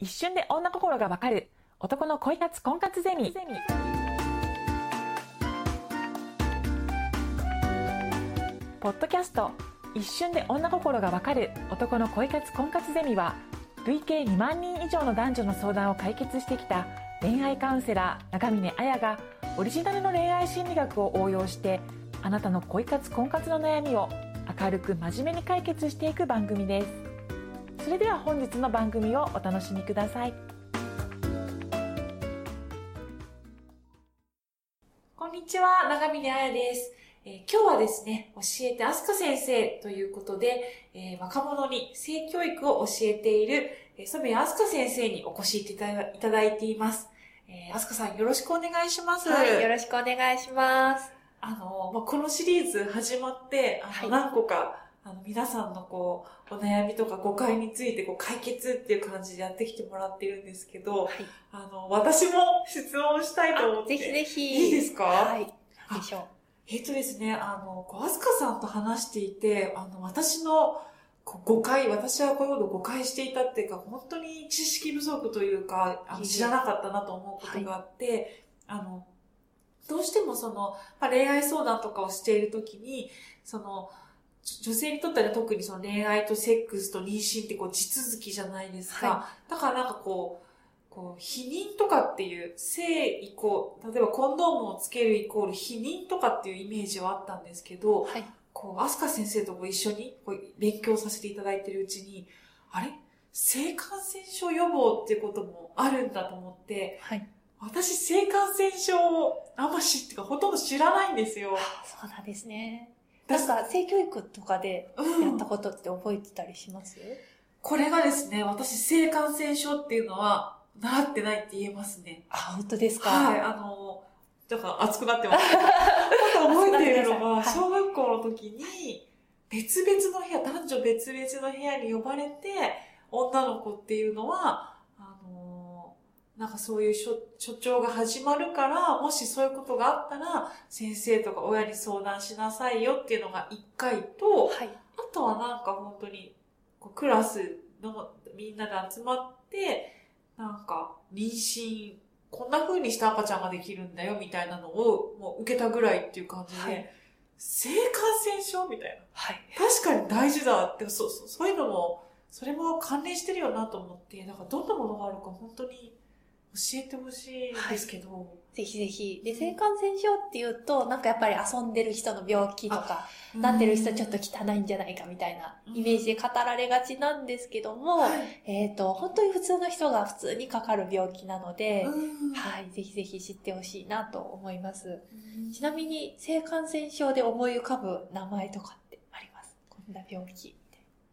一瞬で女心がわかる。男の恋活婚活ゼミ。ポッドキャスト。一瞬で女心がわかる。男の恋活婚活ゼミは累計2万人以上の男女の相談を解決してきた恋愛カウンセラー長峰彩がオリジナルの恋愛心理学を応用してあなたの恋活婚活の悩みを明るく真面目に解決していく番組です。それでは本日の番組をお楽しみくださいこんにちは長峰彩ですえー、今日はですね、教えてあすか先生ということで、えー、若者に性教育を教えている、えー、染谷あすか先生にお越しいただいています。えー、あすかさんよろしくお願いします。はい、よろしくお願いします。あの、まあ、このシリーズ始まって、あの、何個か、あの、皆さんのこう、お悩みとか誤解についてこう解決っていう感じでやってきてもらってるんですけど、はい、あの、私も質問したいと思って。ぜひぜひ。いいですか？はい。でしょう。えっとですね、あの、こう、アスカさんと話していて、あの、私の、誤解、私はこういうことを誤解していたっていうか、本当に知識不足というか、あの知らなかったなと思うことがあって、はい、あの、どうしてもその、まあ、恋愛相談とかをしているときに、その、女性にとっては特にその恋愛とセックスと妊娠ってこう地続きじゃないですか。はい、だからなんかこう、こう、否認とかっていう、性以降、例えばコンドームをつけるイコール否認とかっていうイメージはあったんですけど、はい、こう、アスカ先生とご一緒にこう勉強させていただいてるうちに、あれ？性感染症予防っていうこともあるんだと思って、はい、私、性感染症をあんま知ってか、ほとんど知らないんですよ。そうなんですね。なんか、性教育とかでやったことって覚えてたりします、うん、これがですね、私、性感染症っていうのは、習ってないって言えますね。あ、本当ですか？はい、あの、だから熱くなってます。覚えているのが、小学校の時に、別々の部屋、男女別々の部屋に呼ばれて、女の子っていうのは、なんかそういう所所長が始まるから、もしそういうことがあったら、先生とか親に相談しなさいよっていうのが一回と、はい、あとはなんか本当に、クラスのみんなで集まって、なんか、妊娠、こんな風にした赤ちゃんができるんだよ、みたいなのを、もう受けたぐらいっていう感じで、はい、性感染症みたいな。はい。確かに大事だって、そうそう、そういうのも、それも関連してるよなと思って、なんかどんなものがあるか本当に教えてほしいんですけど、はい、ぜひぜひ。で、性感染症っていうと、なんかやっぱり遊んでる人の病気とか、なってる人ちょっと汚いんじゃないかみたいなイメージで語られがちなんですけども、はい、えっ、ー、と、本当に普通の人が普通にかかる病気なので、はい、ぜひぜひ知ってほしいなと思います。ちなみに、性感染症で思い浮かぶ名前とかってあります？こんな病気。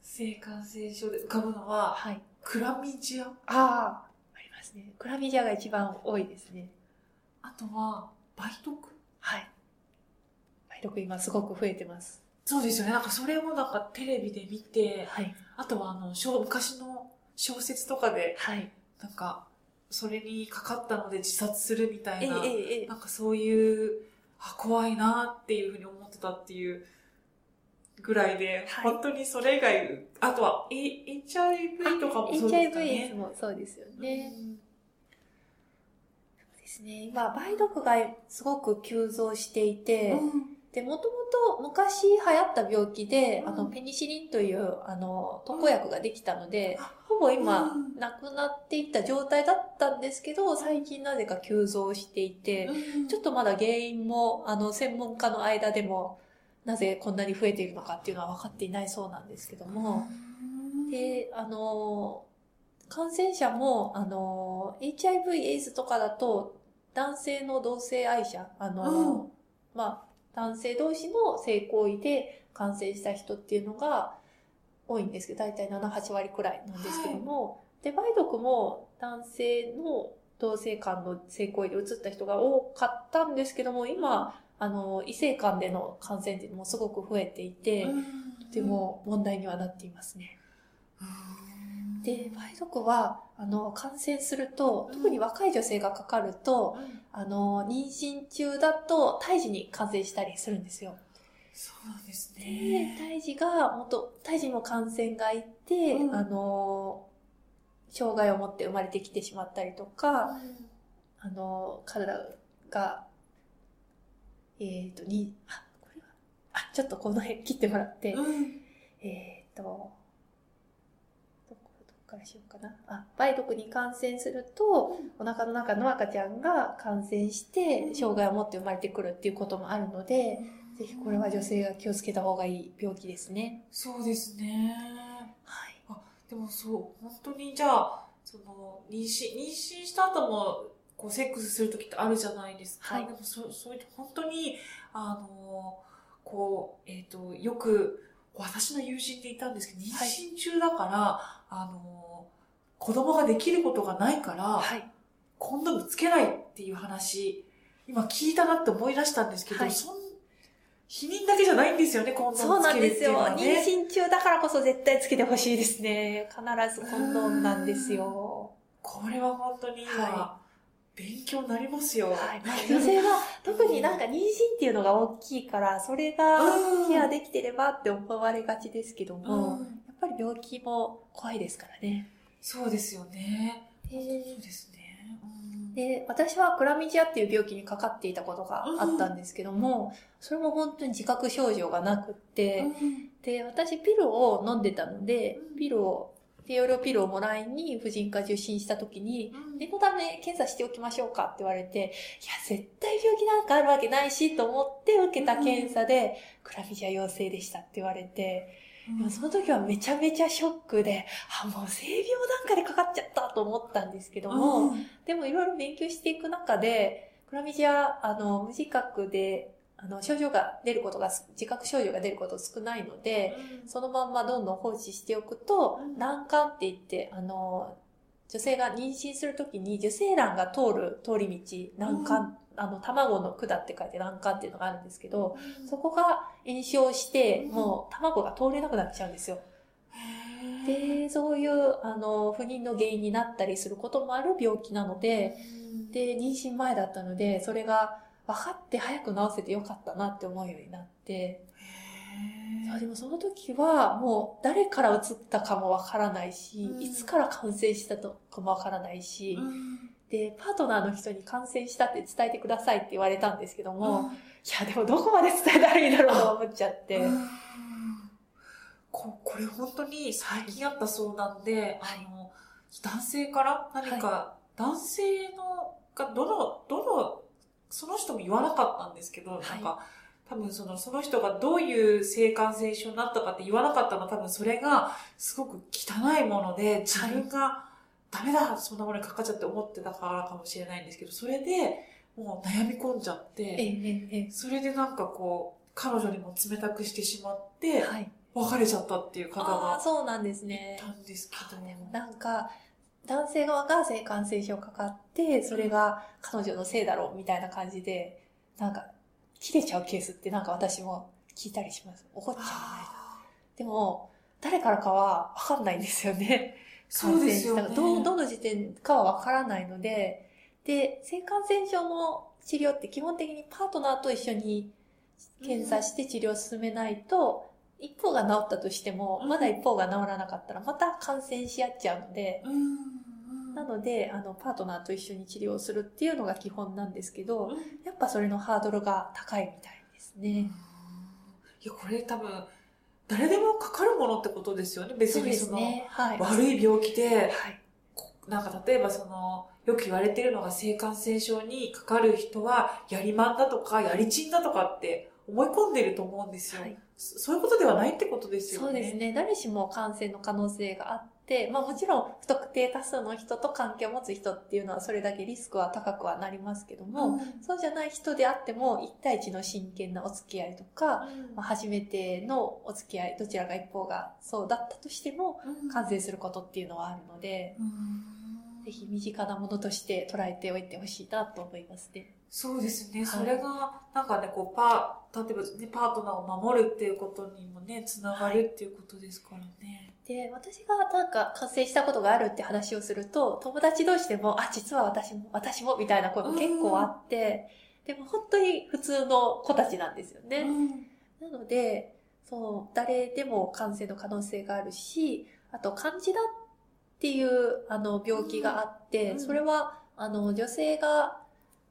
性感染症で浮かぶのは、はい。クラミジア？ああ、ですね。クラミジアが一番多いですね。あとは、梅毒？はい。梅毒今すごく増えてます。そうですよね。なんかそれをなんかテレビで見て、はい。あとはあの、昔の小説とかで、はい。なんか、それにかかったので自殺するみたいな、えええ、なんかそういう、あ、怖いなっていうふうに思ってたっていうぐらいで、はい、本当にそれ以外、あとは、HIV とかもそうですかね。HIV もそうですよね。うん、ですね。今、梅毒がすごく急増していて、うん、で、もともと昔流行った病気で、うん、あの、ペニシリンという、あの、特効薬ができたので、ほぼ今、なくなっていった状態だったんですけど、最近なぜか急増していて、ちょっとまだ原因も、あの、専門家の間でも、なぜこんなに増えているのかっていうのは分かっていないそうなんですけども、で、あの、感染者も、あの、HIV、エイズとかだと、男性の同性愛者、あの、うん、まあ、男性同士の性行為で感染した人っていうのが多いんですけど、大体7、8割くらいなんですけども、はい、で、梅毒も男性の同性間の性行為で移った人が多かったんですけども、今、あの、異性間での感染っていうのもすごく増えていて、とても問題にはなっていますね。で、梅毒は、あの、感染すると、特に若い女性がかかると、あの、妊娠中だと胎児に感染したりするんですよ。そうなんですね。で、胎児が、もっと、胎児も感染がいて、うん、あの、障害を持って生まれてきてしまったりとか、あの、体が、えっ、ー、と、に、あ、これは、あ、ちょっとこの辺切ってもらって、うん、えっ、ー、と、からしようかな。あ、梅毒に感染すると、お腹の中の赤ちゃんが感染して、障害を持って生まれてくるっていうこともあるので、ぜひこれは女性が気をつけた方がいい病気ですね。そうですね。はい。あ、でもそう、本当にじゃあ、その、妊娠、妊娠した後も、こう、セックスする時ってあるじゃないですか。はい。でもそ、そういう、本当に、あの、こう、えっ、ー、と、よく、私の友人でいたんですけど、妊娠中だから、はい、あの、子供ができることがないから、はい、コンドームつけないっていう話、今聞いたなって思い出したんですけど、はい、そん避妊だけじゃないんですよね、コンドームつけるっていうのは、ね、そうなんですよ。妊娠中だからこそ絶対つけてほしいですね。必ずコンドームなんですよ。これは本当に今、はい、勉強になりますよ。はい。女性は特になんか妊娠っていうのが大きいから、それがケアできてればって思われがちですけども、やっぱり病気も怖いですからね。そうですよね。そうですね。で、私はクラミジアっていう病気にかかっていたことがあったんですけども、それも本当に自覚症状がなくって、で、私ピルを飲んでたので、ピルを、低用量ピルをもらいに婦人科受診した時に、念のため検査しておきましょうかって言われて、いや、絶対病気なんかあるわけないしと思って受けた検査で、クラミジア陽性でしたって言われて、その時はめちゃめちゃショックで、あ、もう性病なんかでかかっちゃったと思ったんですけども、うん、でもいろいろ勉強していく中で、クラミジア、あの、無自覚で、あの、症状が出ることが、自覚症状が出ること少ないので、うん、そのまんまどんどん放置しておくと、難関って言って、あの、女性が妊娠するときに受精卵が通る通り道、難関あの、卵の管って書いて卵管っていうのがあるんですけど、そこが炎症して、もう卵が通れなくなっちゃうんですよ。で、そういう、あの、不妊の原因になったりすることもある病気なので、で、妊娠前だったので、それが分かって早く治せてよかったなって思うようになって、そうでもその時はもう誰から移ったかもわからないし、いつから感染したとかもわからないし、で、パートナーの人に感染したって伝えてくださいって言われたんですけども、うん、いや、でもどこまで伝えたらいいんだろうと思っちゃって。ここれ本当に最近あったそうなんで、はい、あの、男性から何か、はい、男性の、が、どの、どの、その人も言わなかったんですけど、はい、なんか、多分その、その人がどういう性感染症になったかって言わなかったのは多分それがすごく汚いもので、自分がダメだそんなものにかかっちゃって思ってたからかもしれないんですけど、それで、もう悩み込んじゃって、それでなんかこう、彼女にも冷たくしてしまって、はい、別れちゃったっていう方が。そうなんですね。いたんですけど。でもなんか、男性側が性感染症かかって、それが彼女のせいだろうみたいな感じで、なんか、切れちゃうケースってなんか私も聞いたりします。怒っちゃわな。いでも、誰からかはわかんないんですよね。感染した、ね、ど、どの時点かはわからないので、で、性感染症の治療って基本的にパートナーと一緒に検査して治療を進めないと、うん、一方が治ったとしても、まだ一方が治らなかったら、また感染し合っちゃうので、うん、なので、あの、パートナーと一緒に治療するっていうのが基本なんですけど、やっぱそれのハードルが高いみたいですね。いや、これ多分、誰でもかかるものってことですよね。別にその、ねはい、悪い病気で、はい、なんか例えばその、よく言われてるのが性感染症にかかる人は、やりまんだとか、やりちんだとかって思い込んでると思うんですよ。はい、そういうことではないってことですよね。そうですね。誰しも感染の可能性があっ、まあもちろん不特定多数の人と関係を持つ人っていうのはそれだけリスクは高くはなりますけども、うん、そうじゃない人であっても1対1の真剣なお付き合いとか、うん、まあ、初めてのお付き合い、どちらが一方がそうだったとしても、感染することっていうのはあるので、ぜひ身近なものとして捉えておいてほしいなと思いますね。そうですね。それが、なんかね、こう、パー、例えばね、パートナーを守るっていうことにもね、つながるっていうことですからね。で、私がなんか感染したことがあるって話をすると、友達同士でも、あ、実は私も、私も、みたいな声も結構あって、でも本当に普通の子たちなんですよね。なので、そう、誰でも感染の可能性があるし、あと漢字だっっていうあの病気があって、それはあの女性が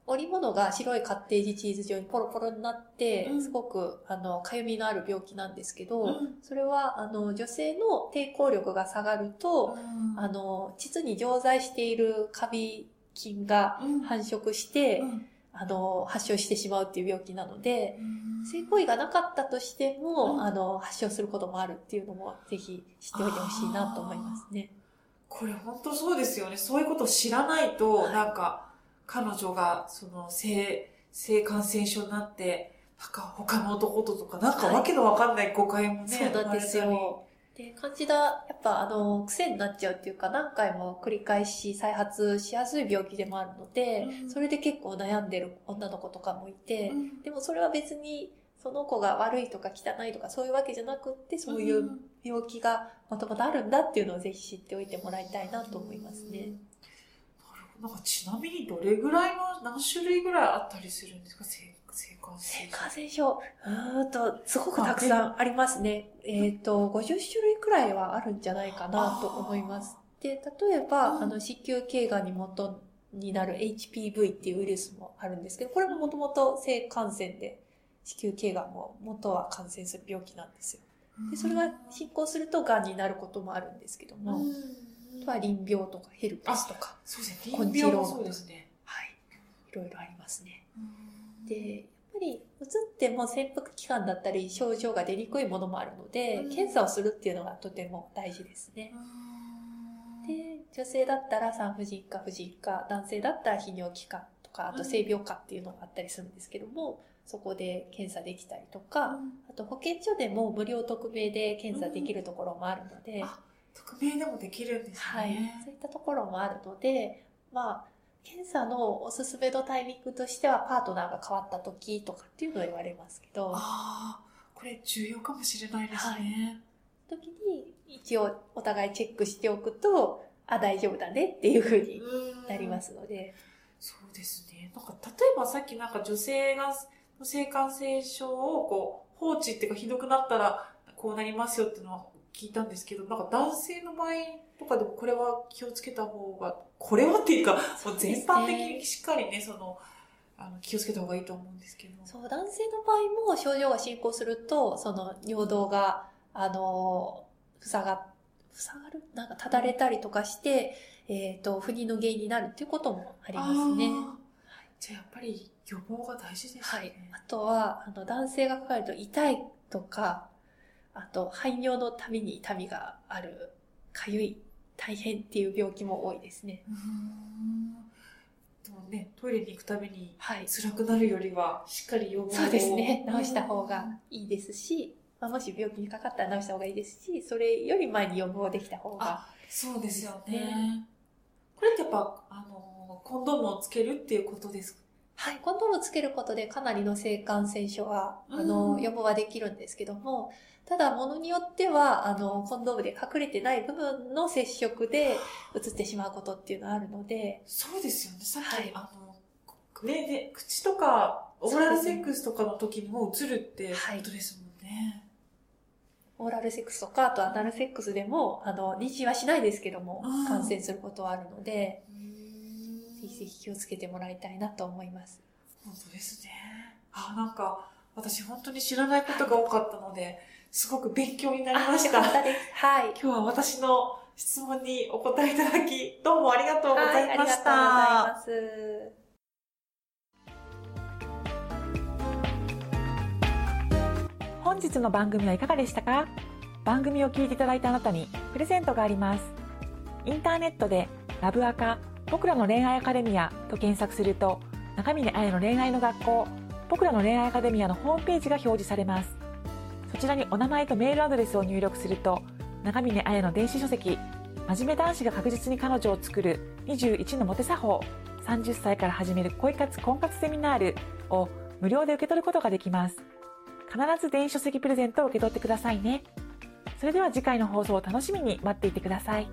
織物が白いカッテージチーズ状にポロポロになって、すごく、あの、かゆみのある病気なんですけど、それは、あの、女性の抵抗力が下がると、あの、膣に常在しているカビ菌が繁殖して、あの、発症してしまうっていう病気なので、性行為がなかったとしても、あの、発症することもあるっていうのも、ぜひ知っておいてほしいなと思いますね。これ本当そうですよね。そういうことを知らないと、はい、なんか、彼女が、その、性、性感染症になって、なんか他の男ととか、なんかわけのわかんない誤解もね、はい、そうなんですよ。で、感じだ、やっぱあの、癖になっちゃうっていうか、何回も繰り返し再発しやすい病気でもあるので、うん、それで結構悩んでる女の子とかもいて、うん、でもそれは別に、その子が悪いとか汚いとかそういうわけじゃなくって、そういう病気がもともとあるんだっていうのをぜひ知っておいてもらいたいなと思いますね。うんなんかちなみにどれぐらいの、何種類ぐらいあったりするんですか？性性感染症。性感染症。うんと、すごくたくさんありますね。えっ、ー、と、50種類くらいはあるんじゃないかなと思います。で、例えば、うん、あの、子宮頸がんに元になる HPV っていうウイルスもあるんですけど、これももともと性感染で、子宮頸がんも元は感染する病気なんですよ。でそれが進行すると癌になることもあるんですけども、うんとは淋病とかヘルペスとか、そうですね。淋病もそうですね。はい。いろいろありますね。で、やっぱり、うつっても潜伏期間だったり症状が出にくいものもあるので、検査をするっていうのがとても大事ですね。で、女性だったら産婦人科、婦人科、男性だったら泌尿器科とか、あと性病科っていうのがあったりするんですけども、そこで検査できたりとか、あと保健所でも無料匿名で検査できるところもあるので、匿名でもできるんですね。はい。そういったところもあるので、まあ、検査のおすすめのタイミングとしては、パートナーが変わった時とかっていうのは言われますけど。ああ、これ重要かもしれないですね。はい、時に、一応お互いチェックしておくと、あ、大丈夫だねっていうふうになりますので。そうですね。なんか、例えばさっきなんか女性が、性感染症をこう、放置っていうかひどくなったら、こうなりますよっていうのは聞いたんですけど、なんか男性の場合とかでもこれは気をつけた方が、これはっていうか、もう全般的にしっかりね、その、あの気をつけた方がいいと思うんですけど。そう、男性の場合も症状が進行すると、その尿道が、あの、塞が、塞がる？なんかただれたりとかして、えっ、ー、と、不妊の原因になるっていうこともありますね。じゃあやっぱり予防が大事ですね。はい。あとは、あの、男性がかかると痛いとか、あと、排尿のたびに痛みがある、かゆい、大変っていう病気も多いですね。でもね、トイレに行くたびに辛くなるよりは、しっかり予防そうですね。治した方がいいですし、まあ、もし病気にかかったら治した方がいいですし、それより前に予防できた方が、そうですよね。これってやっぱ、あの、コンドームをつけるっていうことですか？はい、コンドームをつけることでかなりの性感染症は、あの、予防はできるんですけども、ただ、ものによっては、あの、コンドームで隠れてない部分の接触で移ってしまうことっていうのはあるので。そうですよね。さっき、はい、あの、ね、ね、口とか、オーラルセックスとかの時にも移るってことですもんね。オーラルセックスとか、あとアナルセックスでも、あの、妊娠はしないですけども、感染することはあるので、ぜひぜひ気をつけてもらいたいなと思います。本当ですね。あ、なんか、私本当に知らないことが多かったので、すごく勉強になりました。はい。今日は私の質問にお答えいただき、どうもありがとうございました。はい、ありがとうございます。本日の番組はいかがでしたか？番組を聞いていただいたあなたにプレゼントがあります。インターネットでラブアカ僕らの恋愛アカデミアと検索すると中峰彩の恋愛の学校僕らの恋愛アカデミアのホームページが表示されます。そちらにお名前とメールアドレスを入力すると中峰彩の電子書籍真面目男子が確実に彼女を作る21のモテ作法30歳から始める恋活婚活セミナールを無料で受け取ることができます必ず電子書籍プレゼントを受け取ってくださいねそれでは次回の放送を楽しみに待っていてください。